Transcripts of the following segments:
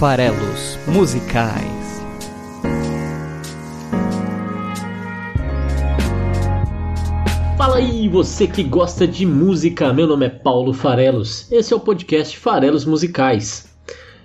farelos musicais. Fala aí, você que gosta de música. Meu nome é Paulo Farelos. Esse é o podcast Farelos Musicais.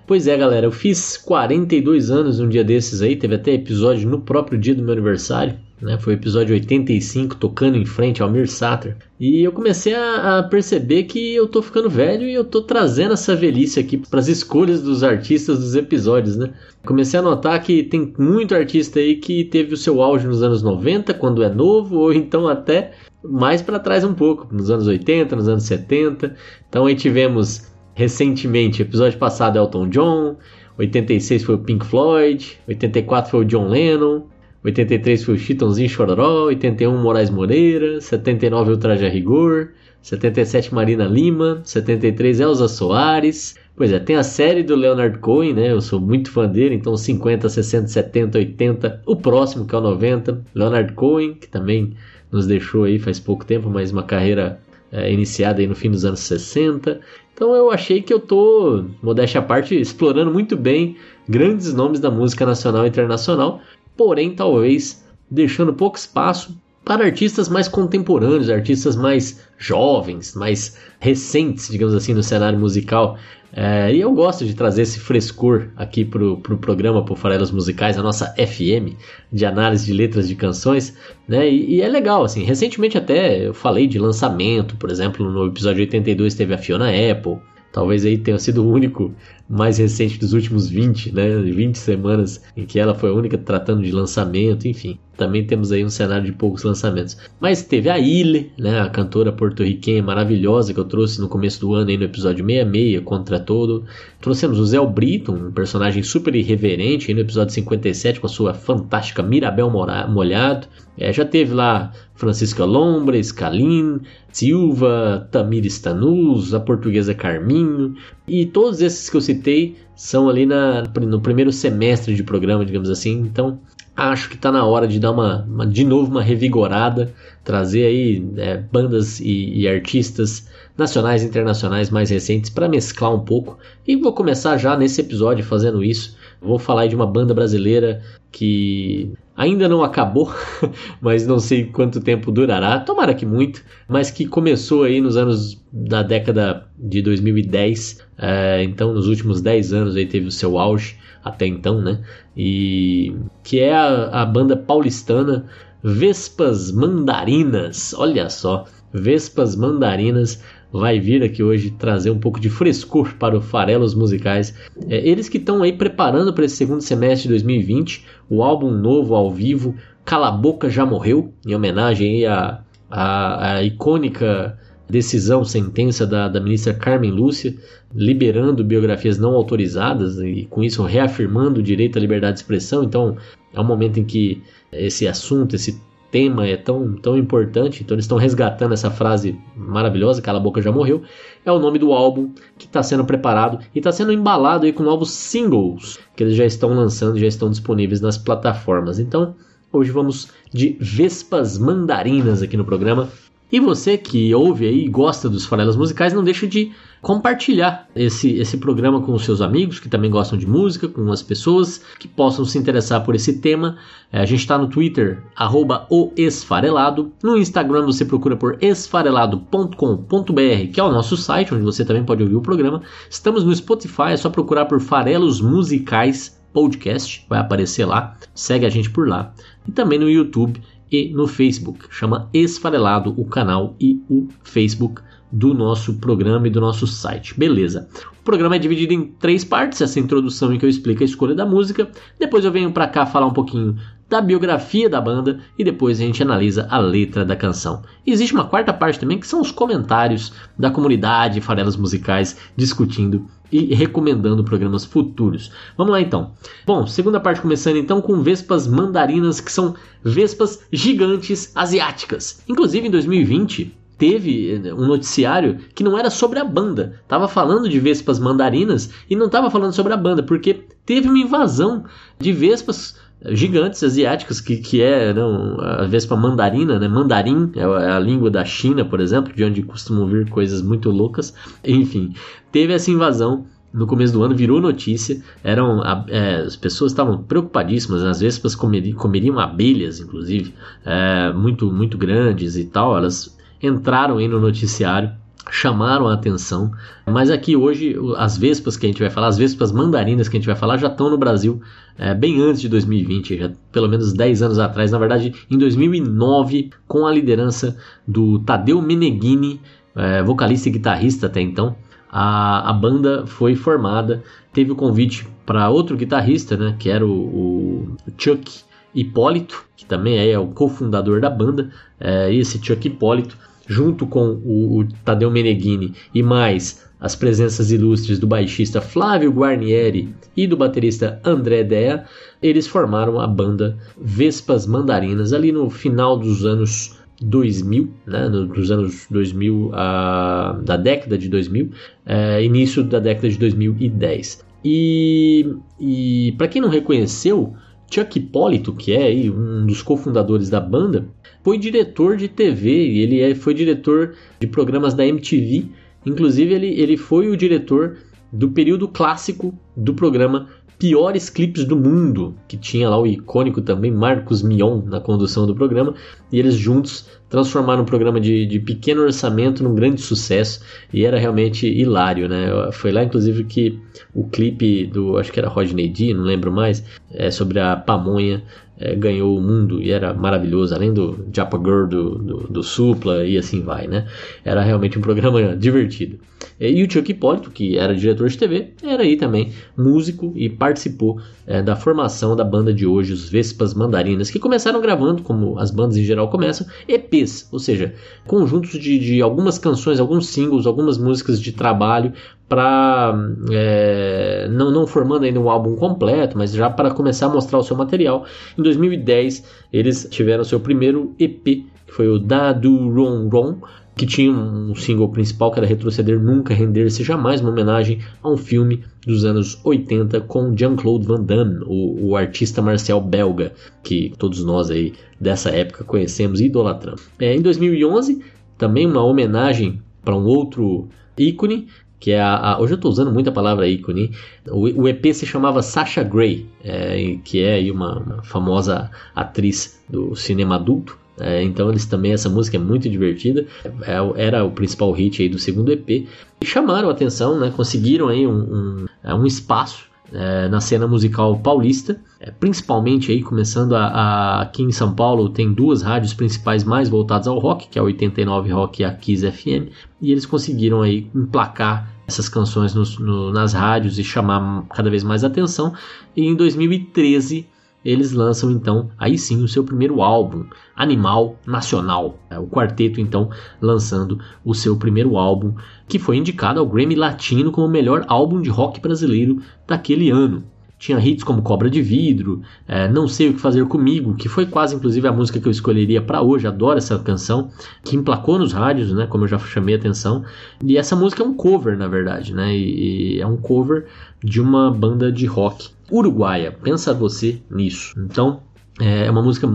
Pois é, galera, eu fiz 42 anos um dia desses aí, teve até episódio no próprio dia do meu aniversário né? Foi o episódio 85, tocando em frente ao Mir Sater. E eu comecei a, a, perceber que eu tô ficando velho e eu tô trazendo essa velhice aqui para as escolhas dos artistas dos episódios, né? Comecei a notar que tem muito artista aí que teve o seu auge nos anos 90, quando é novo, ou então até mais para trás um pouco, nos anos 80, nos anos 70. Então aí tivemos recentemente, episódio passado Elton John, 86 foi o Pink Floyd, 84 foi o John Lennon, 83 foi o Chitãozinho Chororó, 81 Moraes Moreira, 79 o Traje a Rigor, 77 Marina Lima, 73 Elza Soares. Pois é, tem a série do Leonard Cohen, né? Eu sou muito fã dele, então 50, 60, 70, 80. O próximo, que é o 90, Leonard Cohen, que também nos deixou aí faz pouco tempo, mas uma carreira é, iniciada aí no fim dos anos 60. Então eu achei que eu tô, modéstia à parte, explorando muito bem grandes nomes da música nacional e internacional porém talvez deixando pouco espaço para artistas mais contemporâneos, artistas mais jovens, mais recentes, digamos assim, no cenário musical. É, e eu gosto de trazer esse frescor aqui para o pro programa por Farelas Musicais, a nossa FM de análise de letras de canções, né? E, e, é legal, assim. Recentemente até eu falei de lançamento, por exemplo, no episódio 82 teve a Fiona Apple. Talvez aí tenha sido o único mais recente dos últimos 20, né? 20 semanas em que ela foi a única tratando de lançamento, enfim. Também temos aí um cenário de poucos lançamentos. Mas teve a Ile, né? A cantora porto-riquenha maravilhosa que eu trouxe no começo do ano aí no episódio 66, contra todo. Trouxemos o Zé Brito, um personagem super irreverente aí no episódio 57 com a sua fantástica Mirabel Molhado. É, já teve lá Francisca Lombra, Scalin, Silva, Tamir Stanus, a portuguesa Carminho, e todos esses que eu citei são ali na, no primeiro semestre de programa, digamos assim. Então, acho que está na hora de dar uma, uma, de novo uma revigorada, trazer aí é, bandas e, e, artistas nacionais e internacionais mais recentes para mesclar um pouco. E vou começar já nesse episódio fazendo isso. Vou falar de uma banda brasileira que ainda não acabou, mas não sei quanto tempo durará, tomara que muito, mas que começou aí nos anos da década de 2010, é, então nos últimos 10 anos aí teve o seu auge até então, né? E que é a, a banda paulistana Vespas Mandarinas, olha só, Vespas Mandarinas vai vir aqui hoje trazer um pouco de frescor para o Farelos Musicais. É, eles que estão aí preparando para esse segundo semestre de 2020 o álbum novo ao vivo Cala Boca Já Morreu, em homenagem à, à, à icônica decisão, sentença da, da ministra Carmen Lúcia, liberando biografias não autorizadas e com isso reafirmando o direito à liberdade de expressão. Então é um momento em que esse assunto, esse tema é tão, tão importante, então eles estão resgatando essa frase maravilhosa, Cala a Boca Já Morreu, é o nome do álbum que está sendo preparado e está sendo embalado aí com novos singles que eles já estão lançando, já estão disponíveis nas plataformas. Então, hoje vamos de Vespas Mandarinas aqui no programa. E você que ouve aí e gosta dos farelas musicais, não deixe de compartilhar esse, esse programa com os seus amigos que também gostam de música, com as pessoas que possam se interessar por esse tema. É, a gente está no Twitter, arroba o Esfarelado. No Instagram você procura por esfarelado.com.br, que é o nosso site, onde você também pode ouvir o programa. Estamos no Spotify, é só procurar por Farelos Musicais Podcast, vai aparecer lá. Segue a gente por lá. E também no YouTube e no Facebook. Chama Esfarelado o canal e o Facebook do nosso programa e do nosso site. Beleza. O programa é dividido em três partes, essa introdução em que eu explico a escolha da música. Depois eu venho para cá falar um pouquinho da biografia da banda e depois a gente analisa a letra da canção. E existe uma quarta parte também que são os comentários da comunidade farelas musicais discutindo e recomendando programas futuros. Vamos lá então. Bom, segunda parte começando então com vespas mandarinas que são vespas gigantes asiáticas. Inclusive em 2020 teve eh, um noticiário que não era sobre a banda, tava falando de vespas mandarinas e não tava falando sobre a banda, porque teve uma invasão de vespas gigantes asiáticas, que, que é não, a vespa mandarina, né? Mandarim é a língua da China, por exemplo, de onde costumam vir coisas muito loucas. Enfim, teve essa invasão no começo do ano virou notícia. Eram é, as pessoas estavam preocupadíssimas. Às vezes comeriam, comeriam abelhas, inclusive, é, muito muito grandes e tal. Elas entraram aí no noticiário chamaram a atenção. Mas aqui hoje, as vespas que a gente vai falar, as vespas mandarinas que a gente vai falar, já estão no Brasil é, bem antes de 2020, já pelo menos 10 anos atrás. Na verdade, em 2009, com a liderança do Tadeu Meneghini, é, vocalista e guitarrista até então, a, a banda foi formada. Teve o convite para outro guitarrista, né, que era o, o Chuck Hipólito, que também é o cofundador da banda. É, esse Chuck Hipólito junto com o, o Tadeu Meneghini e mais as presenças ilustres do baixista Flávio Guarnieri e do baterista André Dea, eles formaram a banda Vespas Mandarinas ali no final dos anos 2000, né, dos anos 2000, a, da década de 2000, é, início da década de 2010. E, e para quem não reconheceu, Chuck Hipólito, que é um dos cofundadores da banda, foi diretor de TV e ele é, foi diretor de programas da MTV. Inclusive, ele, ele foi o diretor do período clássico do programa Piores Clipes do Mundo, que tinha lá o icônico também Marcos Mion na condução do programa, e eles juntos transformaram um programa de, de pequeno orçamento num grande sucesso, e era realmente hilário, né? Foi lá, inclusive, que o clipe do, acho que era Rodney D, não lembro mais, é, sobre a pamonha, é, ganhou o mundo e era maravilhoso, além do Japa Girl do, do, do, Supla e assim vai, né? Era realmente um programa divertido. E o Chuck Hipólito, que era diretor de TV, era aí também músico e participou é, da formação da banda de hoje, os Vespas Mandarinas, que começaram gravando, como as bandas em geral começam, EPs, ou seja, conjuntos de, de algumas canções, alguns singles, algumas músicas de trabalho para é, não, não formando ainda um álbum completo, mas já para começar a mostrar o seu material. Em 2010 eles tiveram seu primeiro EP, que foi o Dadu Ron Ron, que tinha um single principal que era Retroceder Nunca, Render-se Jamais, uma homenagem a um filme dos anos 80 com Jean-Claude Van Damme, o, o, artista marcial belga, que todos nós aí dessa época conhecemos e idolatramos. É, em 2011, também uma homenagem para um outro ícone, que é a, a, hoje eu estou usando muito a palavra ícone. O, o EP se chamava Sasha Grey, é, que é uma, uma, famosa atriz do cinema adulto. É, então eles também essa música é muito divertida. É, era o principal hit aí do segundo EP e chamaram a atenção, né? Conseguiram aí um, um, é, um espaço é, na cena musical paulista, é, principalmente aí começando a, a, aqui em São Paulo tem duas rádios principais mais voltadas ao rock, que é a 89 Rock e a Kiss FM, e eles conseguiram aí emplacar essas canções no, nas rádios e chamar cada vez mais atenção. E em 2013 eles lançam então aí sim o seu primeiro álbum, Animal Nacional. É, o quarteto então lançando o seu primeiro álbum, que foi indicado ao Grammy Latino como o melhor álbum de rock brasileiro daquele ano. Tinha hits como Cobra de Vidro, é, Não Sei O Que Fazer Comigo, que foi quase inclusive a música que eu escolheria para hoje, adoro essa canção, que emplacou nos rádios, né, como eu já chamei a atenção. E essa música é um cover, na verdade, né, e, e é um cover de uma banda de rock uruguaia. Pensa você nisso. Então, é uma música,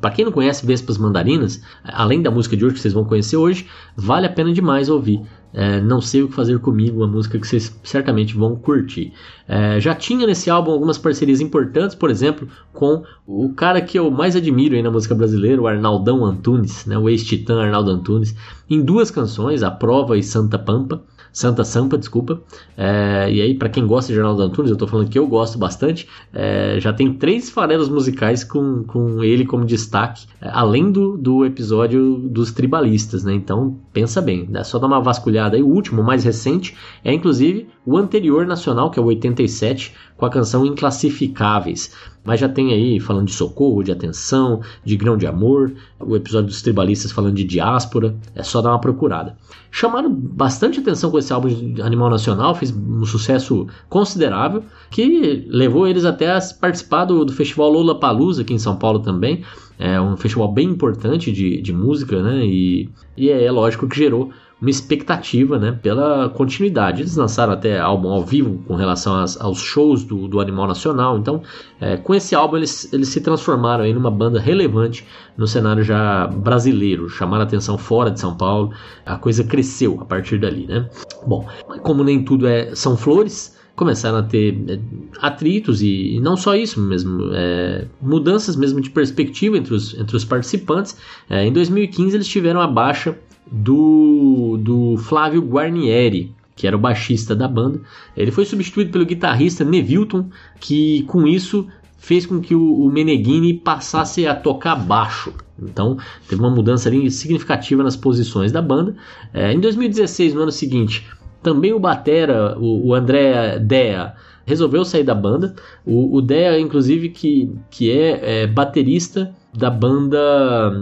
para quem não conhece Vespas Mandarinas, além da música de hoje que vocês vão conhecer hoje, vale a pena demais ouvir. É, não sei o que fazer comigo, uma música que vocês certamente vão curtir. É, já tinha nesse álbum algumas parcerias importantes, por exemplo, com o cara que eu mais admiro aí na música brasileira, o Arnaldão Antunes, né, o ex-titã Arnaldo Antunes, em duas canções, A Prova e Santa Pampa. Santa Sampa, desculpa. É, e aí, para quem gosta de Arnaldo Antunes, eu tô falando que eu gosto bastante. É, já tem três farelos musicais com, com ele como destaque, é, além do, do episódio dos tribalistas, né? Então, pensa bem, é só dar uma vasculhada aí. O último, o mais recente, é inclusive o anterior nacional, que é o 87, com a canção Inclassificáveis. Mas já tem aí falando de socorro, de atenção, de grão de amor, o episódio dos tribalistas falando de diáspora, é só dar uma procurada. Chamaram bastante atenção com esse álbum de Animal Nacional, fez um sucesso considerável, que levou eles até a participar do, do festival Lola Palusa aqui em São Paulo também. É um festival bem importante de, de música, né? E, e é, é lógico que gerou uma expectativa né, pela continuidade. Eles lançaram até álbum ao vivo com relação às, aos shows do, do Animal Nacional. Então, é, com esse álbum, eles, eles se transformaram em uma banda relevante no cenário já brasileiro, chamaram atenção fora de São Paulo. A coisa cresceu a partir dali. Né? Bom, como nem tudo é, são flores começaram a ter é, atritos e, e, não só isso mesmo, é, mudanças mesmo de perspectiva entre os, entre os participantes. É, em 2015 eles tiveram a baixa do, do Flávio Guarnieri, que era o baixista da banda. Ele foi substituído pelo guitarrista Nevilton, que com isso fez com que o, o Meneghini passasse a tocar baixo. Então teve uma mudança ali significativa nas posições da banda. É, em 2016, no ano seguinte, também o Batera, o, o André Dea, resolveu sair da banda. O, o Dea, inclusive, que, que é, é baterista da banda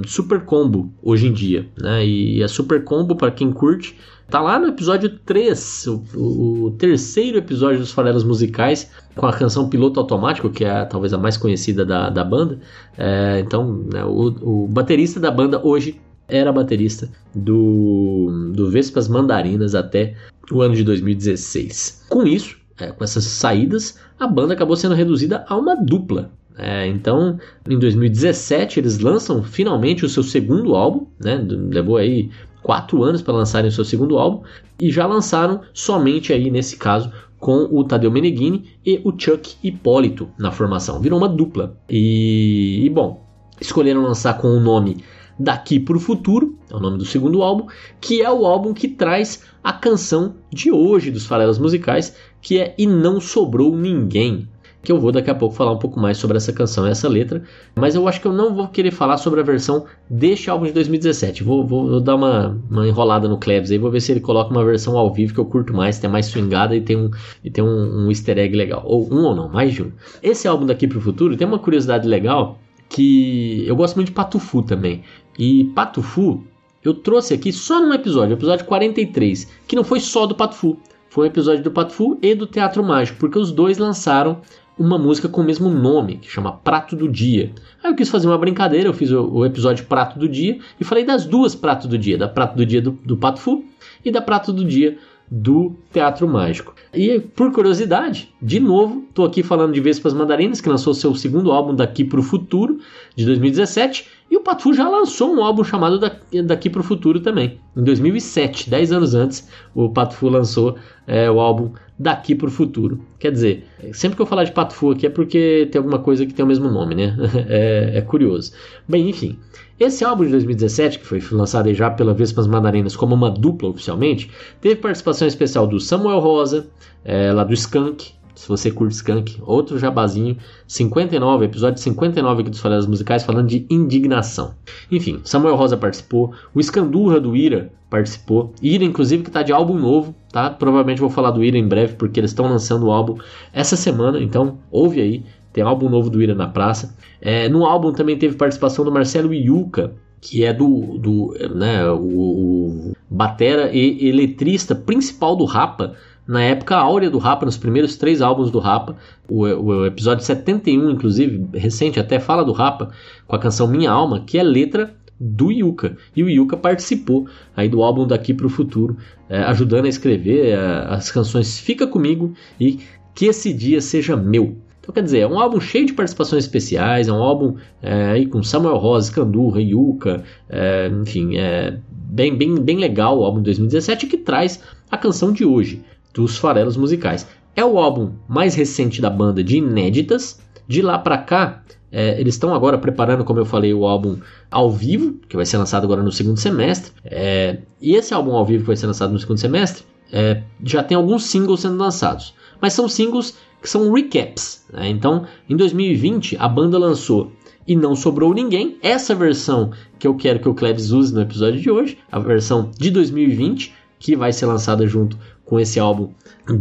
Super Combo hoje em dia, né? E a Super Combo, para quem curte, tá lá no episódio 3, o, o, terceiro episódio dos Farelas Musicais, com a canção Piloto Automático, que é talvez a mais conhecida da, da banda. É, então, né, o, o baterista da banda hoje era baterista do, do Vespas Mandarinas até o ano de 2016. Com isso, é, com essas saídas, a banda acabou sendo reduzida a uma dupla. É, então, em 2017, eles lançam finalmente o seu segundo álbum, né? levou aí quatro anos para lançarem o seu segundo álbum, e já lançaram somente aí, nesse caso, com o Tadeu Meneghini e o Chuck Hipólito na formação. Virou uma dupla. E, e bom, escolheram lançar com o nome Daqui para o Futuro, é o nome do segundo álbum, que é o álbum que traz a canção de hoje dos Farelas Musicais, que é E Não Sobrou Ninguém. Que eu vou daqui a pouco falar um pouco mais sobre essa canção e essa letra, mas eu acho que eu não vou querer falar sobre a versão deste álbum de 2017. Vou, vou, vou dar uma, uma, enrolada no Klebs aí, vou ver se ele coloca uma versão ao vivo que eu curto mais, tem mais swingada e tem um, e tem um, um easter egg legal. Ou um ou não, mais de um. Esse álbum daqui para o futuro tem uma curiosidade legal que eu gosto muito de Patufu também. E Patufu eu trouxe aqui só num episódio, episódio 43, que não foi só do Patufu, foi um episódio do Patufu e do Teatro Mágico, porque os dois lançaram uma música com o mesmo nome, que chama Prato do Dia. Aí eu quis fazer uma brincadeira, eu fiz o, o episódio Prato do Dia e falei das duas Prato do Dia, da Prato do Dia do, do Patufu e da Prato do Dia do Teatro Mágico. E por curiosidade, de novo, estou aqui falando de Vespas Mandarinas, que lançou seu segundo álbum Daqui para o Futuro, de 2017, e o Patu já lançou um álbum chamado Daqui para o Futuro também, em 2007, 10 anos antes, o Patu lançou é, o álbum Daqui para o Futuro. Quer dizer, sempre que eu falar de Patu aqui é porque tem alguma coisa que tem o mesmo nome, né? é, é curioso. Bem, enfim, esse álbum de 2017, que foi lançado já pela Vespas Mandarinas como uma dupla oficialmente, teve participação especial do Samuel Rosa, é, lá do Skank, se você curte Skunk, outro jabazinho, 59, episódio 59 aqui dos Falhas Musicais, falando de indignação. Enfim, Samuel Rosa participou, o Escandurra do Ira participou, Ira inclusive que está de álbum novo, tá? Provavelmente vou falar do Ira em breve, porque eles estão lançando o álbum essa semana, então ouve aí, tem álbum novo do Ira na praça. É, no álbum também teve participação do Marcelo Iuca, que é do, do né, o, o batera e eletrista principal do Rapa, na época áurea do Rapa, nos primeiros três álbuns do Rapa, o, o, episódio 71, inclusive, recente, até fala do Rapa, com a canção Minha Alma, que é letra do Yuka. E o Yuka participou aí do álbum Daqui para o Futuro, é, ajudando a escrever é, as canções Fica Comigo e Que Esse Dia Seja Meu. Então, quer dizer, é um álbum cheio de participações especiais, é um álbum é, aí com Samuel Rose, Candurra, Yuka, enfim, é bem, bem, bem legal o álbum de 2017 que traz a canção de hoje, dos farelos musicais. É o álbum mais recente da banda de inéditas. De lá para cá, é, eles estão agora preparando, como eu falei, o álbum ao vivo, que vai ser lançado agora no segundo semestre. É, e esse álbum ao vivo que vai ser lançado no segundo semestre é, já tem alguns singles sendo lançados. Mas são singles que são recaps. Né? Então, em 2020, a banda lançou E Não Sobrou Ninguém, essa versão que eu quero que o Cleves use no episódio de hoje, a versão de 2020, que vai ser lançada junto com esse álbum,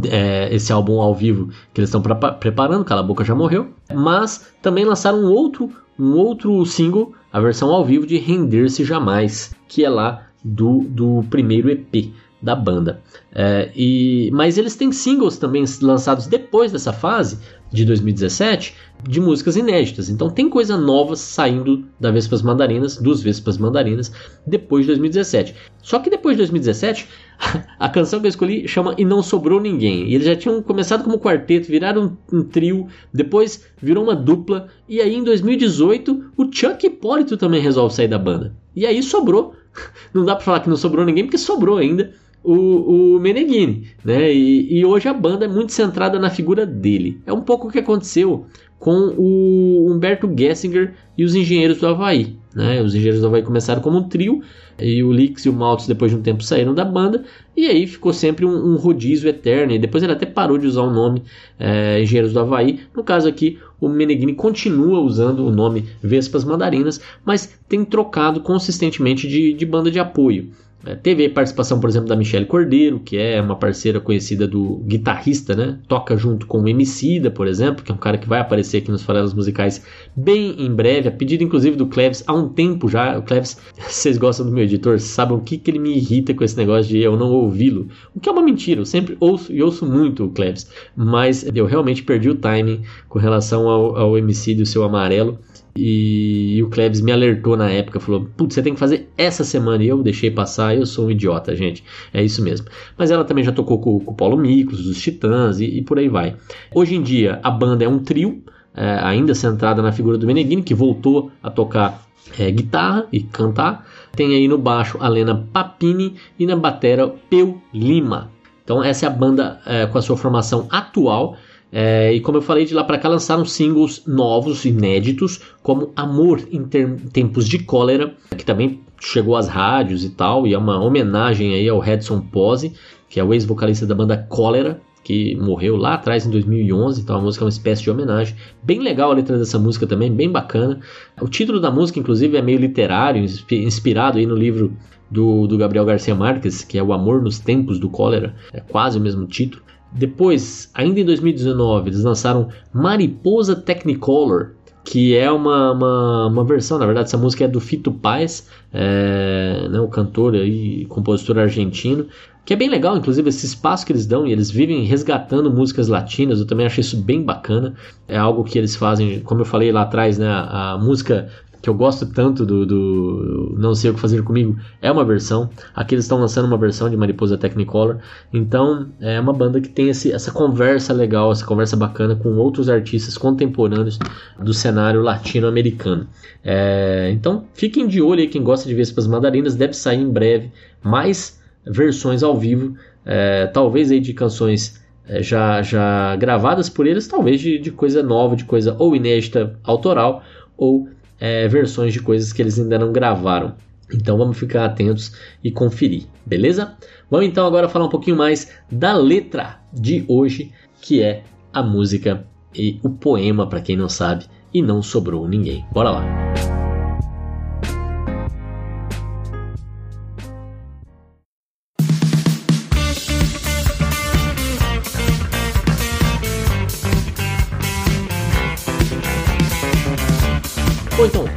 é, esse álbum ao vivo que eles estão preparando, Cala a Boca já morreu, mas também lançaram um outro, um outro single, a versão ao vivo de Render-se Jamais, que é lá do, do primeiro EP da banda. É, e, mas eles têm singles também lançados depois dessa fase, de 2017 de músicas inéditas. Então tem coisa nova saindo da Vespas Mandarinas, dos Vespas Mandarinas, depois de 2017. Só que depois de 2017, a canção que eu escolhi chama E Não Sobrou Ninguém. E eles já tinham começado como quarteto, viraram um, um trio, depois virou uma dupla, e aí em 2018 o Chuck Hipólito também resolve sair da banda. E aí sobrou. Não dá pra falar que não sobrou ninguém, porque sobrou ainda o, o Meneghini, né? E, e, hoje a banda é muito centrada na figura dele. É um pouco o que aconteceu com o Humberto Gessinger e os Engenheiros do Havaí. Né? Os Engenheiros do Havaí começaram como um trio, e o Lix e o Maltz depois de um tempo saíram da banda, e aí ficou sempre um, um rodízio eterno, e depois ele até parou de usar o nome é, Engenheiros do Havaí. No caso aqui, o Meneghini continua usando o nome Vespas Mandarinas, mas tem trocado consistentemente de, de banda de apoio. É, teve participação, por exemplo, da Michelle Cordeiro, que é uma parceira conhecida do guitarrista, né? Toca junto com o Emicida, por exemplo, que é um cara que vai aparecer aqui nos farelos musicais bem em breve, a pedido inclusive do Cleves há um tempo já. O Cleves, vocês gostam do meu editor, sabem o que, que ele me irrita com esse negócio de eu não ouvi-lo. O que é uma mentira, eu sempre ouço e ouço muito o Cleves, mas eu realmente perdi o timing com relação ao, ao Emicida e o seu amarelo. E, o Klebs me alertou na época, falou: Putz, você tem que fazer essa semana. E eu deixei passar, eu sou um idiota, gente. É isso mesmo. Mas ela também já tocou com, com o Paulo Miklos, dos Titãs e, e, por aí vai. Hoje em dia, a banda é um trio, é, ainda centrada na figura do Meneghini, que voltou a tocar é, guitarra e cantar. Tem aí no baixo a Lena Papini e na batera Peu Lima. Então, essa é a banda é, com a sua formação atual. É, e como eu falei, de lá para cá lançaram singles novos, inéditos, como Amor em Tempos de Cólera, que também chegou às rádios e tal, e é uma homenagem aí ao Redson Pose, que é o ex-vocalista da banda Cólera, que morreu lá atrás em 2011, então a música é uma espécie de homenagem. Bem legal a letra dessa música também, bem bacana. O título da música, inclusive, é meio literário, inspirado aí no livro do, do Gabriel Garcia Marques, que é O Amor nos Tempos do Cólera, é quase o mesmo título. Depois, ainda em 2019, eles lançaram Mariposa Technicolor, que é uma, uma, uma, versão, na verdade, essa música é do Fito Paz, é, né, o cantor e compositor argentino, que é bem legal, inclusive, esse espaço que eles dão e eles vivem resgatando músicas latinas, eu também achei isso bem bacana, é algo que eles fazem, como eu falei lá atrás, né, a música que eu gosto tanto do, do, Não Sei O Que Fazer Comigo, é uma versão. Aqui eles estão lançando uma versão de Mariposa Technicolor. Então é uma banda que tem esse, essa conversa legal, essa conversa bacana com outros artistas contemporâneos do cenário latino-americano. É, então fiquem de olho aí, quem gosta de Vespas Mandarinas, deve sair em breve mais versões ao vivo, é, talvez aí de canções é, já, já gravadas por eles, talvez de, de coisa nova, de coisa ou inédita autoral ou é, versões de coisas que eles ainda não gravaram. Então vamos ficar atentos e conferir, beleza? Vamos então agora falar um pouquinho mais da letra de hoje, que é a música e o poema, para quem não sabe, e não sobrou ninguém. Bora lá!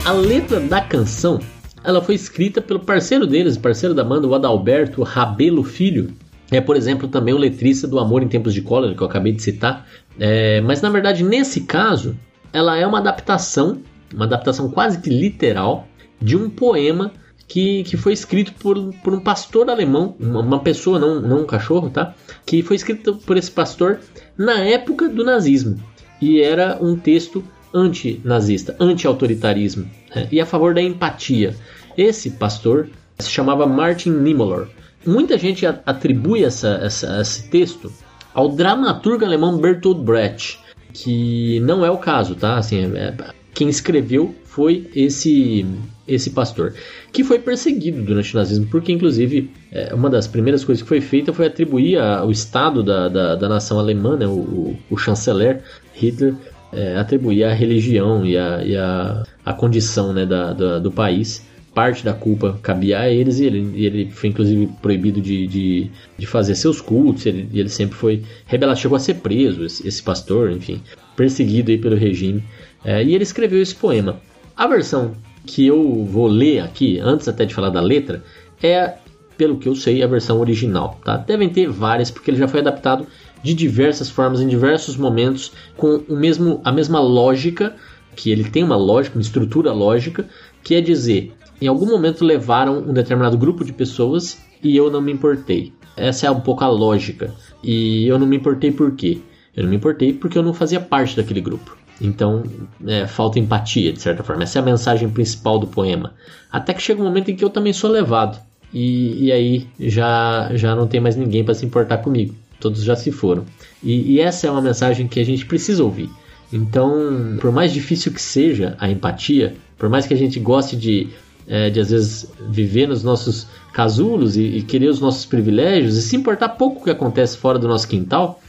A letra da canção ela foi escrita pelo parceiro deles, parceiro da banda, o Adalberto Rabelo Filho. É, por exemplo, também o letrista do Amor em Tempos de Cólera, que eu acabei de citar. É, mas na verdade, nesse caso, ela é uma adaptação, uma adaptação quase que literal, de um poema que, que foi escrito por, por um pastor alemão, uma, uma pessoa, não, não um cachorro, tá? Que foi escrito por esse pastor na época do nazismo. E era um texto anti-nazista, anti-autoritarismo né? e a favor da empatia. Esse pastor se chamava Martin Niemöller. Muita gente atribui essa, essa, esse texto ao dramaturgo alemão Bertolt Brecht, que não é o caso, tá? Assim, é, quem escreveu foi esse esse pastor, que foi perseguido durante o nazismo, porque inclusive é, uma das primeiras coisas que foi feita foi atribuir ao Estado da, da, da nação alemã, né, o, o chanceler Hitler, é, atribuir a religião e a, e condição né, da, da, do país. Parte da culpa cabia a eles e ele, e ele foi inclusive proibido de, de, de fazer seus cultos. Ele, ele sempre foi rebelado, chegou a ser preso, esse, esse pastor, enfim, perseguido aí pelo regime. É, e ele escreveu esse poema. A versão que eu vou ler aqui, antes até de falar da letra, é, pelo que eu sei, a versão original. Tá? Devem ter várias, porque ele já foi adaptado de diversas formas, em diversos momentos, com o mesmo, a mesma lógica, que ele tem uma lógica, uma estrutura lógica, que é dizer, em algum momento levaram um determinado grupo de pessoas e eu não me importei. Essa é um pouco a lógica. E eu não me importei por quê? Eu não me importei porque eu não fazia parte daquele grupo. Então, é, falta empatia, de certa forma. Essa é a mensagem principal do poema. Até que chega um momento em que eu também sou levado. E, e aí já, já não tem mais ninguém para se importar comigo. Todos já se foram. E, e essa é uma mensagem que a gente precisa ouvir. Então, por mais difícil que seja a empatia, por mais que a gente goste de, é, de às vezes viver nos nossos casulos e, e, querer os nossos privilégios e se importar pouco o que acontece fora do nosso quintal,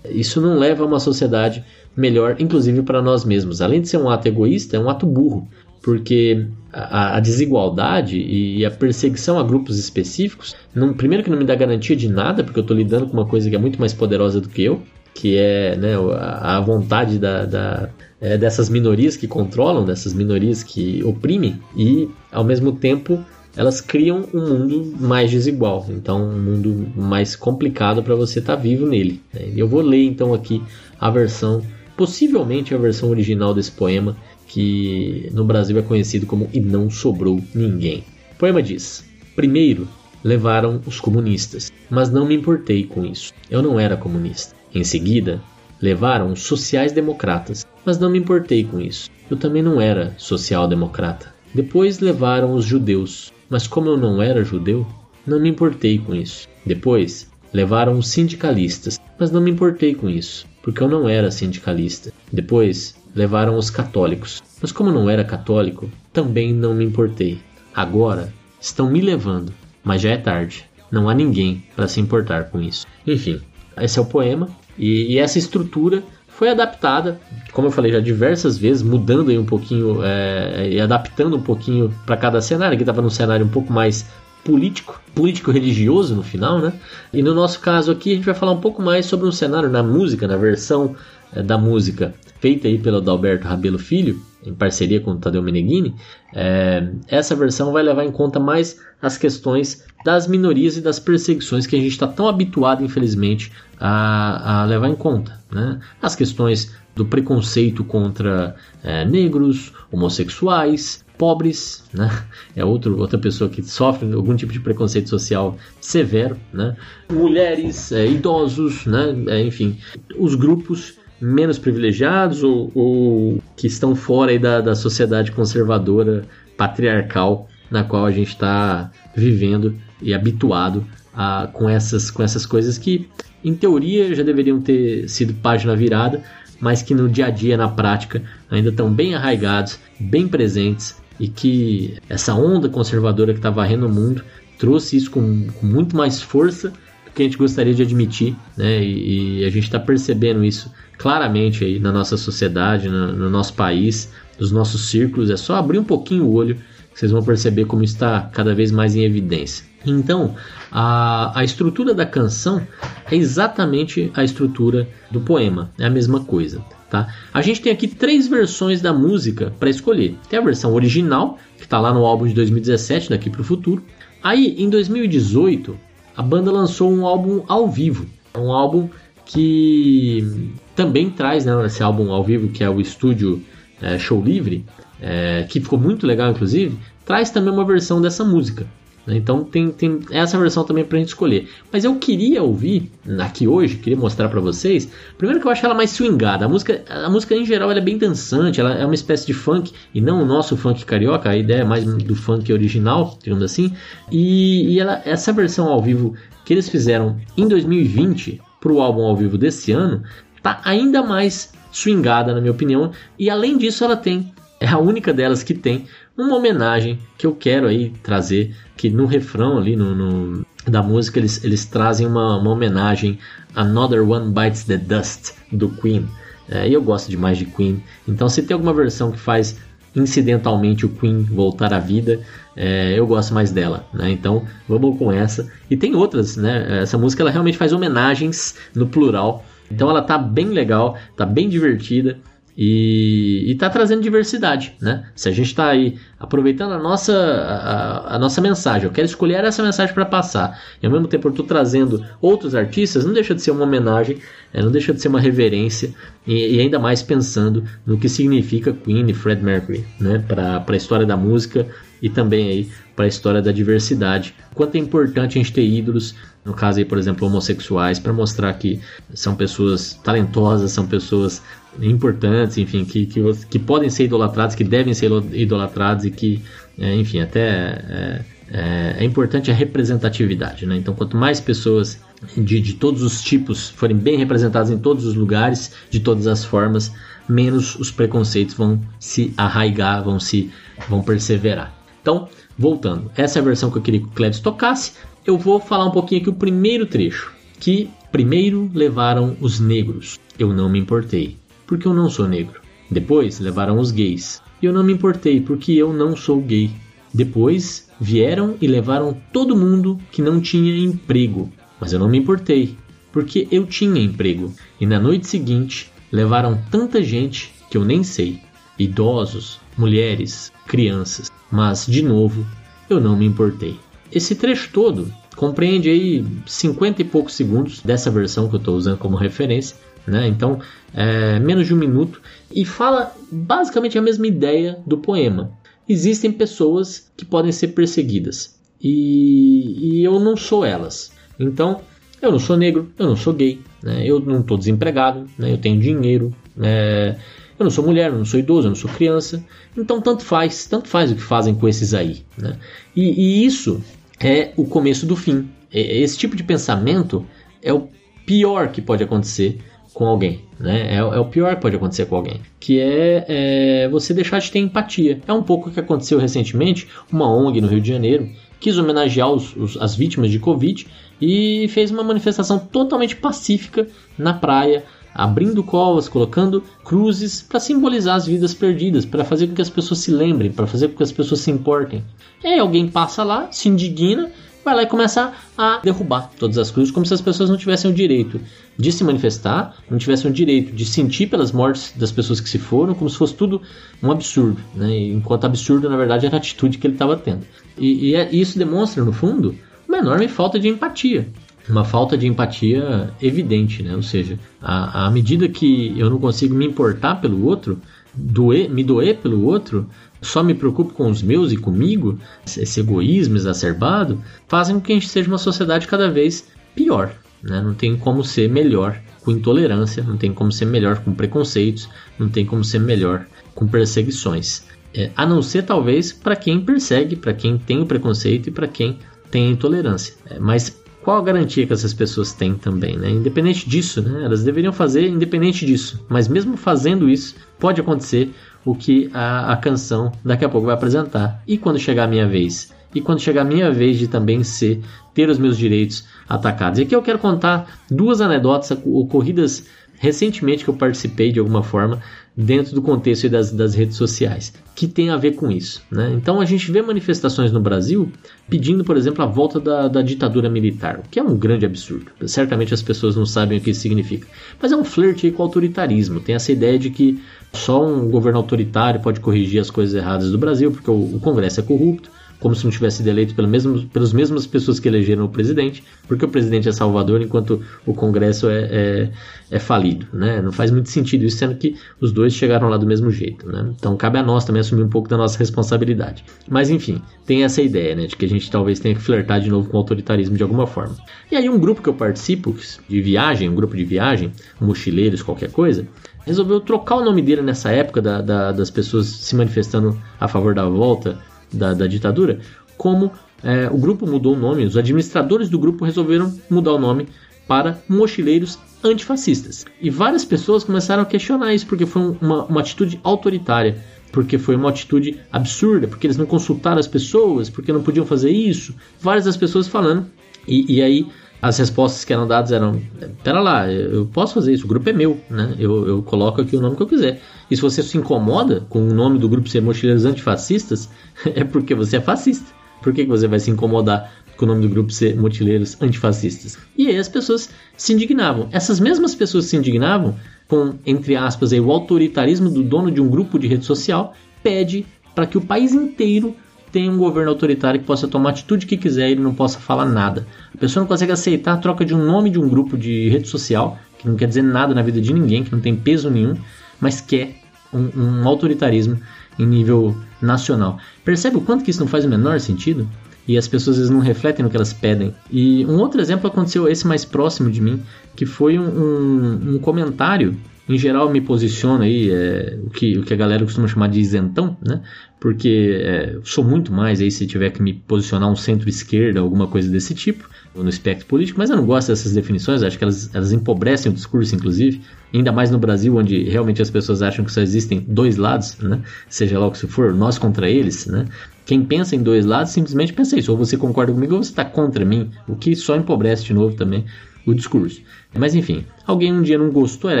isso não leva a uma sociedade melhor, inclusive para nós mesmos. Além de ser um ato egoísta, é um ato burro, porque a, a desigualdade e a perseguição a grupos específicos, não, primeiro que não me dá garantia de nada, porque eu estou lidando com uma coisa que é muito mais poderosa do que eu, que é né, a, vontade da, da é, dessas minorias que controlam, dessas minorias que oprimem, e ao mesmo tempo elas criam um mundo mais desigual, então um mundo mais complicado para você estar tá vivo nele. Né? Eu vou ler então aqui a versão possivelmente a versão original desse poema, que no Brasil é conhecido como E Não Sobrou Ninguém. O poema diz: Primeiro levaram os comunistas, mas não me importei com isso. Eu não era comunista. Em seguida, levaram os sociais-democratas, mas não me importei com isso. Eu também não era social-democrata. Depois levaram os judeus, mas como eu não era judeu, não me importei com isso. Depois levaram os sindicalistas, mas não me importei com isso porque eu não era sindicalista. Depois levaram os católicos, mas como não era católico, também não me importei. Agora estão me levando, mas já é tarde. Não há ninguém para se importar com isso. Enfim, esse é o poema e, e essa estrutura foi adaptada, como eu falei já diversas vezes, mudando aí um pouquinho é, e adaptando um pouquinho para cada cenário. Aqui estava num cenário um pouco mais político, político-religioso no final, né? E no nosso caso aqui a gente vai falar um pouco mais sobre um cenário na música, na versão é, da música feita aí pelo Adalberto Rabelo Filho, em parceria com o Tadeu Meneghini. É, essa versão vai levar em conta mais as questões das minorias e das perseguições que a gente está tão habituado, infelizmente, a, a levar em conta. Né? As questões do preconceito contra é, negros, homossexuais, pobres, né? É outro, outra pessoa que sofre algum tipo de preconceito social severo, né? Mulheres, é, idosos, né? É, enfim, os grupos menos privilegiados ou, ou que estão fora da, da sociedade conservadora patriarcal na qual a gente está vivendo e habituado a, com, essas, com essas coisas que, em teoria, já deveriam ter sido página virada, mas que no dia a dia, na prática, ainda estão bem arraigados, bem presentes e que essa onda conservadora que está varrendo o mundo trouxe isso com, com, muito mais força que a gente gostaria de admitir, né? E, e a gente está percebendo isso claramente aí na nossa sociedade, no, no, nosso país, nos nossos círculos. É só abrir um pouquinho o olho vocês vão perceber como está cada vez mais em evidência. Então, a, a estrutura da canção é exatamente a estrutura do poema, é a mesma coisa. Tá? A gente tem aqui três versões da música para escolher. Tem a versão original, que está lá no álbum de 2017, daqui para o futuro. Aí, em 2018, a banda lançou um álbum ao vivo. Um álbum que também traz né, esse álbum ao vivo, que é o estúdio é, Show Livre, é, que ficou muito legal, inclusive, traz também uma versão dessa música. Né? Então tem, tem essa versão também pra gente escolher. Mas eu queria ouvir aqui hoje, queria mostrar para vocês. Primeiro que eu acho ela mais swingada. A música, a música em geral é bem dançante, ela é uma espécie de funk e não o nosso funk carioca. A ideia é mais do funk original, digamos assim. E, e ela, essa versão ao vivo que eles fizeram em 2020 pro álbum ao vivo desse ano tá ainda mais swingada, na minha opinião. E além disso, ela tem é a única delas que tem uma homenagem que eu quero aí trazer, que no refrão ali no, no da música eles, eles trazem uma, uma, homenagem a Another One Bites the Dust do Queen. É, eu gosto demais de Queen, então se tem alguma versão que faz incidentalmente o Queen voltar à vida, é, eu gosto mais dela, né? Então vamos com essa. E tem outras, né? Essa música ela realmente faz homenagens no plural. Então ela tá bem legal, tá bem divertida e está trazendo diversidade, né? Se a gente está aí aproveitando a nossa, a, a, nossa mensagem, eu quero escolher essa mensagem para passar, e ao mesmo tempo eu estou trazendo outros artistas, não deixa de ser uma homenagem, é, não deixa de ser uma reverência, e, e, ainda mais pensando no que significa Queen e Fred Mercury, né? Para a história da música e também aí para a história da diversidade. Quanto é importante a gente ter ídolos, no caso aí, por exemplo, homossexuais, para mostrar que são pessoas talentosas, são pessoas importantes, enfim, que, que, que podem ser idolatrados, que devem ser idolatrados e que, é, enfim, até é, é, é, importante a representatividade, né? Então, quanto mais pessoas de, de todos os tipos forem bem representadas em todos os lugares, de todas as formas, menos os preconceitos vão se arraigar, vão se vão perseverar. Então, voltando, essa é a versão que eu queria que o Cleves tocasse. Eu vou falar um pouquinho aqui o primeiro trecho, que primeiro levaram os negros. Eu não me importei porque eu não sou negro. Depois levaram os gays, e eu não me importei porque eu não sou gay. Depois vieram e levaram todo mundo que não tinha emprego, mas eu não me importei porque eu tinha emprego. E na noite seguinte levaram tanta gente que eu nem sei, idosos, mulheres, crianças, mas de novo eu não me importei. Esse trecho todo compreende aí 50 e poucos segundos dessa versão que eu estou usando como referência né? Então, é, menos de um minuto e fala basicamente a mesma ideia do poema. Existem pessoas que podem ser perseguidas e, e eu não sou elas. Então, eu não sou negro, eu não sou gay, né? eu não estou desempregado, né? eu tenho dinheiro, né? eu não sou mulher, eu não sou idoso, eu não sou criança. Então, tanto faz, tanto faz o que fazem com esses aí. Né? E, e isso é o começo do fim. Esse tipo de pensamento é o pior que pode acontecer com alguém, né? É, é, o pior que pode acontecer com alguém, que é, é, você deixar de ter empatia. É um pouco o que aconteceu recentemente, uma ONG no Rio de Janeiro quis homenagear os, os, as vítimas de Covid e fez uma manifestação totalmente pacífica na praia, abrindo covas, colocando cruzes para simbolizar as vidas perdidas, para fazer com que as pessoas se lembrem, para fazer com que as pessoas se importem. E aí alguém passa lá, se indigna vai lá e começa a derrubar todas as cruzes, como se as pessoas não tivessem o direito de se manifestar, não tivessem o direito de sentir pelas mortes das pessoas que se foram, como se fosse tudo um absurdo, né? enquanto absurdo na verdade era a atitude que ele estava tendo. E, e, é, isso demonstra, no fundo, uma enorme falta de empatia. Uma falta de empatia evidente, né? Ou seja, à medida que eu não consigo me importar pelo outro, doer, me doer pelo outro, só me preocupo com os meus e comigo, esse egoísmo exacerbado, fazem com que a gente seja uma sociedade cada vez pior. Né? Não tem como ser melhor com intolerância, não tem como ser melhor com preconceitos, não tem como ser melhor com perseguições. É, a não ser talvez para quem persegue, para quem tem o preconceito e para quem tem a intolerância. É, mas qual a garantia que essas pessoas têm também, né? Independente disso, né? Elas deveriam fazer independente disso. Mas mesmo fazendo isso, pode acontecer o que a, a canção daqui a pouco vai apresentar. E quando chegar a minha vez? E quando chegar a minha vez de também ser, ter os meus direitos atacados. E aqui eu quero contar duas anedotas ocorridas recentemente que eu participei de alguma forma dentro do contexto das, das redes sociais, que tem a ver com isso. Né? Então a gente vê manifestações no Brasil pedindo, por exemplo, a volta da, da ditadura militar, o que é um grande absurdo. Certamente as pessoas não sabem o que isso significa. Mas é um flerte com o autoritarismo. Tem essa ideia de que só um governo autoritário pode corrigir as coisas erradas do Brasil, porque o, o Congresso é corrupto como se não tivesse sido eleito pelo mesmo, pelas mesmas pessoas que elegeram o presidente, porque o presidente é salvador enquanto o Congresso é, é, é, falido. Né? Não faz muito sentido isso, sendo que os dois chegaram lá do mesmo jeito. Né? Então cabe a nós também assumir um pouco da nossa responsabilidade. Mas enfim, tem essa ideia né, de que a gente talvez tenha que flertar de novo com o autoritarismo de alguma forma. E aí um grupo que eu participo de viagem, um grupo de viagem, mochileiros, qualquer coisa, resolveu trocar o nome dele nessa época da, da, das pessoas se manifestando a favor da volta da, da ditadura, como é, o grupo mudou o nome, os administradores do grupo resolveram mudar o nome para Mochileiros Antifascistas. E várias pessoas começaram a questionar isso, porque foi uma, uma atitude autoritária, porque foi uma atitude absurda, porque eles não consultaram as pessoas, porque não podiam fazer isso. Várias das pessoas falando. E, e aí as respostas que eram dadas eram: pera lá, eu posso fazer isso, o grupo é meu, né? Eu, eu coloco aqui o nome que eu quiser. E se você se incomoda com o nome do grupo ser Mochileiros Antifascistas, é porque você é fascista. Por que, que você vai se incomodar com o nome do grupo ser Motileiros Antifascistas. E aí as pessoas se indignavam. Essas mesmas pessoas se indignavam com, entre aspas, aí, o autoritarismo do dono de um grupo de rede social, pede para que o país inteiro tenha um governo autoritário que possa tomar a atitude que quiser e ele não possa falar nada. A pessoa não consegue aceitar a troca de um nome de um grupo de rede social, que não quer dizer nada na vida de ninguém, que não tem peso nenhum, mas quer um, um autoritarismo em nível nacional. Percebe o quanto que isso não faz o menor sentido? E as pessoas às vezes não refletem no que elas pedem. E um outro exemplo aconteceu, esse mais próximo de mim, que foi um, um, um comentário em geral me posiciono aí é, o, que, o que a galera costuma chamar de isentão, né? Porque é, sou muito mais aí se tiver que me posicionar um centro-esquerda, alguma coisa desse tipo, no espectro político, mas eu não gosto dessas definições, acho que elas, elas empobrecem o discurso, inclusive, ainda mais no Brasil, onde realmente as pessoas acham que só existem dois lados, né? Seja lá o que for, nós contra eles, né? Quem pensa em dois lados simplesmente pensa isso, ou você concorda comigo ou você está contra mim, o que só empobrece de novo também o discurso. Mas enfim, alguém um dia não gostou, era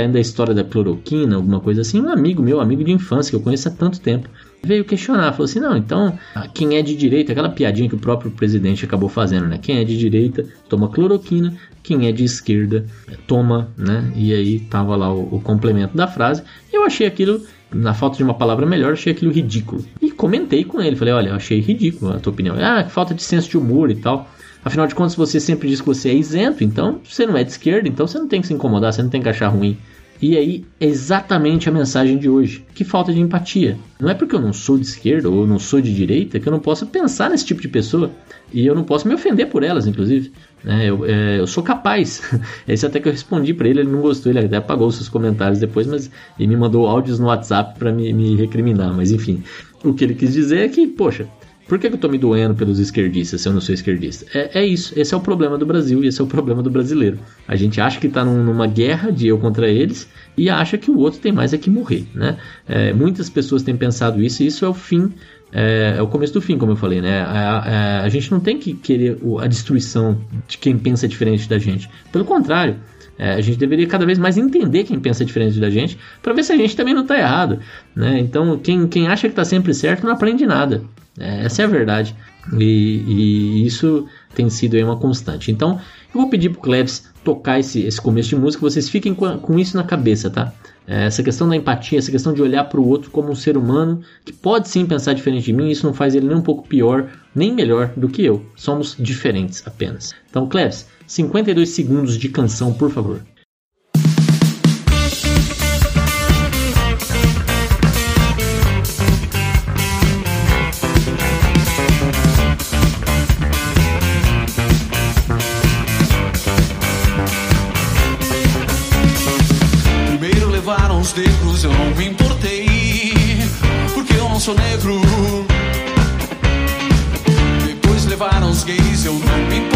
ainda história da cloroquina, alguma coisa assim. Um amigo meu, amigo de infância, que eu conheço há tanto tempo, veio questionar, falou assim: não, então quem é de direita, aquela piadinha que o próprio presidente acabou fazendo, né? Quem é de direita toma cloroquina, quem é de esquerda toma, né? E aí tava lá o, o complemento da frase. Eu achei aquilo na falta de uma palavra melhor, achei aquilo ridículo. E comentei com ele, falei, olha, achei ridículo a tua opinião. Ah, falta de senso de humor e tal. Afinal de contas, você sempre diz que você é isento, então você não é de esquerda, então você não tem que se incomodar, você não tem que achar ruim. E aí, exatamente a mensagem de hoje. Que falta de empatia. Não é porque eu não sou de esquerda ou não sou de direita que eu não posso pensar nesse tipo de pessoa. E eu não posso me ofender por elas, inclusive. É, eu, é, eu, sou capaz. Esse até que eu respondi para ele, ele não gostou, ele até apagou seus comentários depois, mas ele me mandou áudios no WhatsApp para me, me recriminar. Mas enfim, o que ele quis dizer é que, poxa, por que, eu tô me doendo pelos esquerdistas se eu não sou esquerdista? É, é, isso, esse é o problema do Brasil e esse é o problema do brasileiro. A gente acha que tá num, numa guerra de eu contra eles e acha que o outro tem mais é que morrer, né? É, muitas pessoas têm pensado isso e isso é o fim, é, é o começo do fim, como eu falei, né? A, a, a gente não tem que querer a destruição de quem pensa diferente da gente. Pelo contrário, é, a gente deveria cada vez mais entender quem pensa diferente da gente para ver se a gente também não está errado. Né? Então, quem, quem acha que está sempre certo não aprende nada. É, essa é a verdade. E, e, isso tem sido uma constante. Então, eu vou pedir pro Cleves tocar esse, esse começo de música, vocês fiquem com, com isso na cabeça, tá? É, essa questão da empatia, essa questão de olhar para o outro como um ser humano que pode sim pensar diferente de mim, isso não faz ele nem um pouco pior, nem melhor do que eu. Somos diferentes apenas. Então, Cleves, 52 segundos de canção, por favor. Gays, eu não me importei.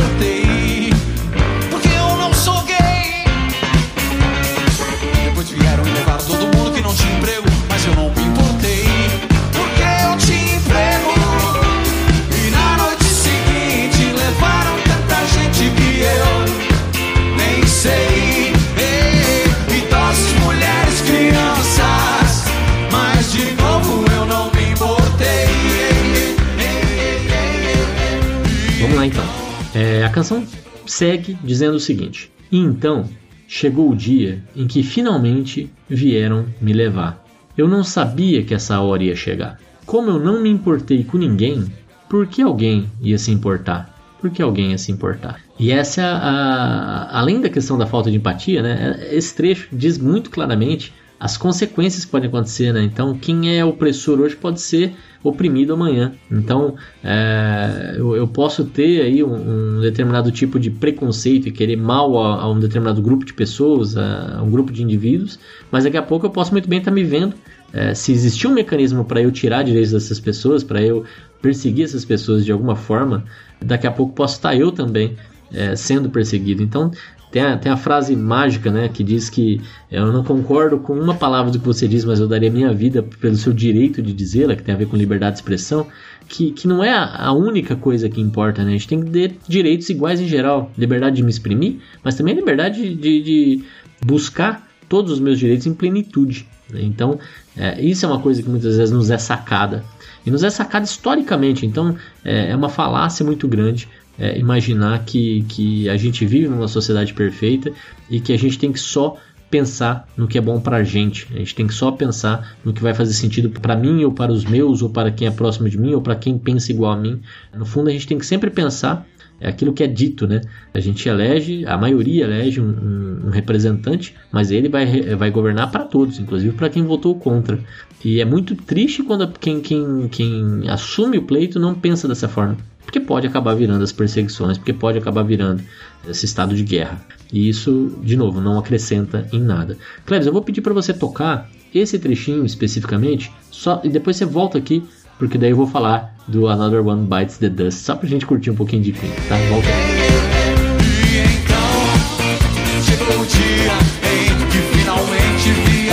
Segue dizendo o seguinte: E então chegou o dia em que finalmente vieram me levar. Eu não sabia que essa hora ia chegar. Como eu não me importei com ninguém, por que alguém ia se importar? Por que alguém ia se importar? E essa, a, além da questão da falta de empatia, né, esse trecho diz muito claramente as consequências podem acontecer, né? Então, quem é opressor hoje pode ser oprimido amanhã. Então, é, eu, eu, posso ter aí um, um, determinado tipo de preconceito e querer mal a, a um determinado grupo de pessoas, a, a, um grupo de indivíduos, mas daqui a pouco eu posso muito bem estar me vendo. É, se existir um mecanismo para eu tirar direitos dessas pessoas, para eu perseguir essas pessoas de alguma forma, daqui a pouco posso estar eu também é, sendo perseguido. Então, tem a, tem a frase mágica, né, que diz que eu não concordo com uma palavra do que você diz, mas eu daria minha vida pelo seu direito de dizê-la, que tem a ver com liberdade de expressão, que, que não é a, única coisa que importa, né? A gente tem que ter direitos iguais em geral, liberdade de me exprimir, mas também a liberdade de, de buscar todos os meus direitos em plenitude. Né? Então, é, isso é uma coisa que muitas vezes nos é sacada. E nos é sacada historicamente, então é, é uma falácia muito grande é, imaginar que, que a gente vive numa sociedade perfeita e que a gente tem que só pensar no que é bom pra gente. A gente tem que só pensar no que vai fazer sentido para mim ou para os meus ou para quem é próximo de mim ou para quem pensa igual a mim. No fundo, a gente tem que sempre pensar é aquilo que é dito, né? A gente elege, a maioria elege um, um, um representante, mas ele vai, vai governar para todos, inclusive para quem votou contra. E é muito triste quando quem, quem, quem assume o pleito não pensa dessa forma, porque pode acabar virando as perseguições, porque pode acabar virando esse estado de guerra. E isso, de novo, não acrescenta em nada. Cleves, eu vou pedir para você tocar esse trechinho especificamente, só e depois você volta aqui porque daí eu vou falar do Another One Bites the Dust, só pra gente curtir um pouquinho de fim, tá? Volta. E então chegou o dia em que finalmente vieram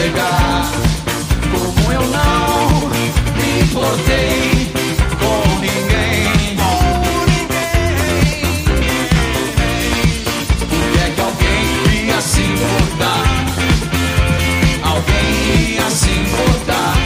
Como eu não me importei com ninguém. Com ninguém. Por que é alguém ia se importar? Alguém ia se importar.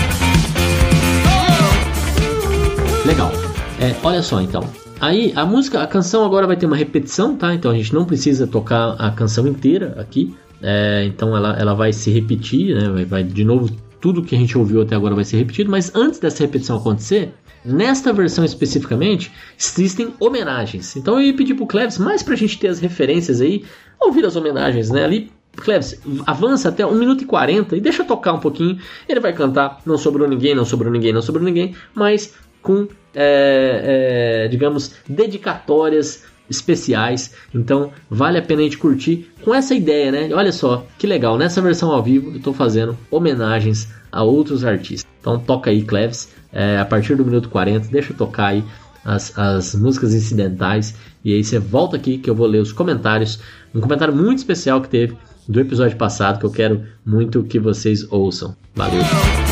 Legal. É, olha só então. Aí a música, a canção agora vai ter uma repetição, tá? Então a gente não precisa tocar a canção inteira aqui. É, então ela, ela vai se repetir, né? Vai, vai de novo tudo que a gente ouviu até agora vai ser repetido. Mas antes dessa repetição acontecer, nesta versão especificamente existem homenagens. Então eu ia pedir pro Cleves mais pra gente ter as referências aí, ouvir as homenagens, né? Ali Cleves, avança até 1 minuto e 40 e deixa tocar um pouquinho. Ele vai cantar Não Sobrou Ninguém, Não Sobrou Ninguém, Não Sobrou Ninguém, mas com, é, é, digamos, dedicatórias especiais. Então vale a pena a gente curtir com essa ideia, né? Olha só que legal, nessa versão ao vivo eu estou fazendo homenagens a outros artistas. Então toca aí, Cleves, é, a partir do minuto 40, deixa eu tocar aí as, as músicas incidentais e aí você volta aqui que eu vou ler os comentários. Um comentário muito especial que teve do episódio passado que eu quero muito que vocês ouçam. Valeu!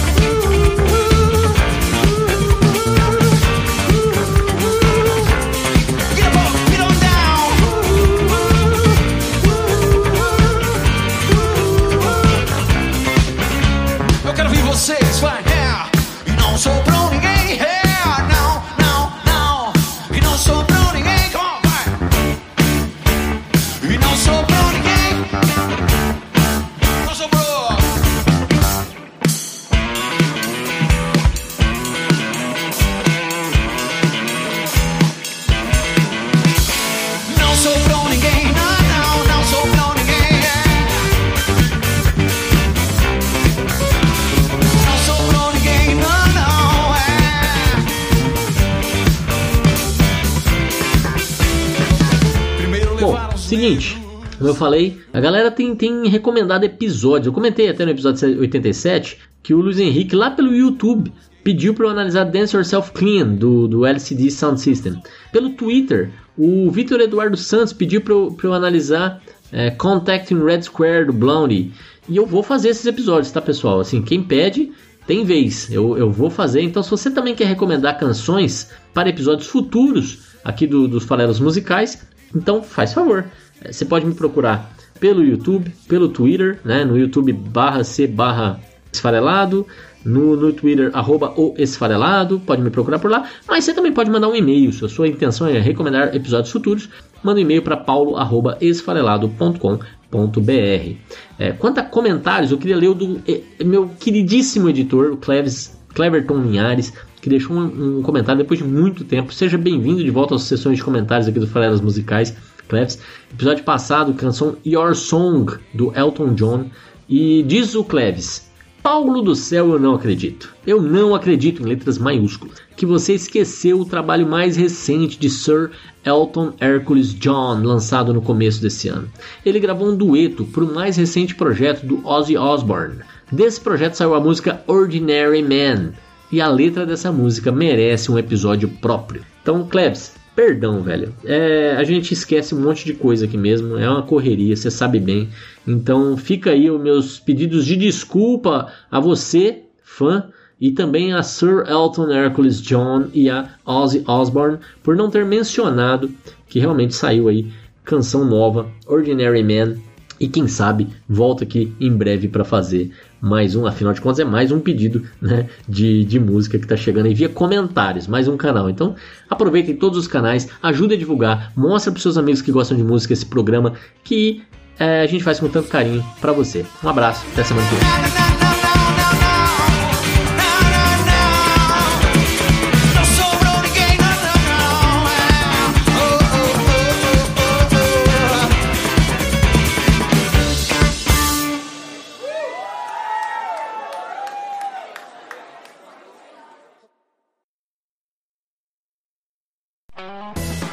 Falei, a galera tem, tem recomendado episódios. Eu comentei até no episódio 87 que o Luiz Henrique, lá pelo YouTube, pediu para eu analisar Dance Yourself Clean do, do LCD Sound System. Pelo Twitter, o Vitor Eduardo Santos pediu para eu, eu analisar é, Contact in Red Square do Blondie. E eu vou fazer esses episódios, tá pessoal? Assim, quem pede tem vez, eu, eu vou fazer. Então, se você também quer recomendar canções para episódios futuros aqui do, dos Farelos Musicais, então faz favor. Eh, Você pode me procurar pelo YouTube, pelo Twitter, né? No YouTube barra C barra esfarelado, no, no Twitter arroba o esfarelado, pode me procurar por lá, mas você também pode mandar um e-mail, se a sua intenção é recomendar episódios futuros, manda um e-mail para paulo arroba esfarelado.com.br. É, quanto a comentários, eu queria ler o do eh, meu queridíssimo editor, o Cleves, Cleverton Linhares, que deixou um, um comentário depois de muito tempo. Seja bem-vindo de volta às sessões de comentários aqui do Farelas Musicais, Cleves. Episódio passado, canção Your Song, do Elton John. E diz o Cleves, Paulo do céu, eu não acredito. Eu não acredito em letras maiúsculas. Que você esqueceu o trabalho mais recente de Sir Elton Hercules John, lançado no começo desse ano. Ele gravou um dueto para o mais recente projeto do Ozzy Osbourne. Desse projeto saiu a música Ordinary Man. E a letra dessa música merece um episódio próprio. Então, Klebs, perdão, velho. É, a gente esquece um monte de coisa aqui mesmo. É uma correria, você sabe bem. Então, fica aí os meus pedidos de desculpa a você, fã, e também a Sir Elton Hercules John e a Ozzy Osbourne por não ter mencionado que realmente saiu aí canção nova, Ordinary Man. E quem sabe volta aqui em breve para fazer mais um, afinal de contas é mais um pedido né, de, de música que está chegando aí via comentários, mais um canal. Então aproveitem todos os canais, ajude a divulgar, mostra para seus amigos que gostam de música esse programa que é, a gente faz com tanto carinho para você. Um abraço, até semana que vem.